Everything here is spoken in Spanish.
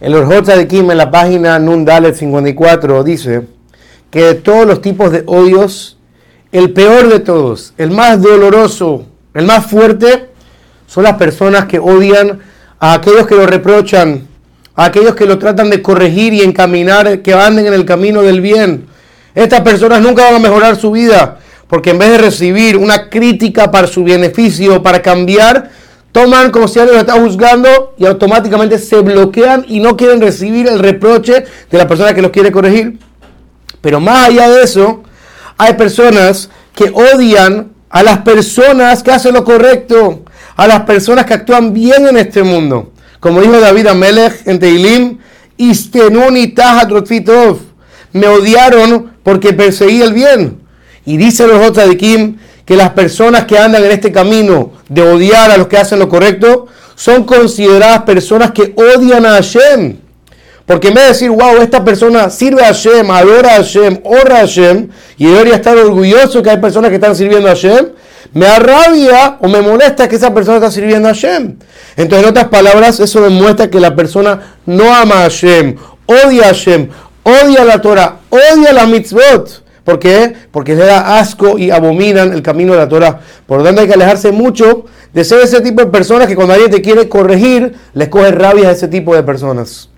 El Orjot Kim en la página Nundalet 54 dice que de todos los tipos de odios, el peor de todos, el más doloroso, el más fuerte, son las personas que odian a aquellos que lo reprochan, a aquellos que lo tratan de corregir y encaminar, que anden en el camino del bien. Estas personas nunca van a mejorar su vida, porque en vez de recibir una crítica para su beneficio, para cambiar, toman como si alguien lo está juzgando y automáticamente se bloquean y no quieren recibir el reproche de la persona que los quiere corregir. Pero más allá de eso, hay personas que odian a las personas que hacen lo correcto, a las personas que actúan bien en este mundo. Como dijo David Amelech en Teilim, Istenuni me odiaron porque perseguí el bien. Y dice los Kim que las personas que andan en este camino de odiar a los que hacen lo correcto son consideradas personas que odian a Hashem. Porque en vez de decir, wow, esta persona sirve a Hashem, adora a Hashem, honra a Hashem, y debería estar orgulloso que hay personas que están sirviendo a Hashem, me arrabia o me molesta que esa persona está sirviendo a Hashem. Entonces, en otras palabras, eso demuestra que la persona no ama a Hashem, odia a Hashem, odia la Torah, odia la mitzvot. ¿Por qué? Porque le da asco y abominan el camino de la Torah. Por lo tanto, hay que alejarse mucho de ser ese tipo de personas que cuando alguien te quiere corregir, les coge rabia a ese tipo de personas.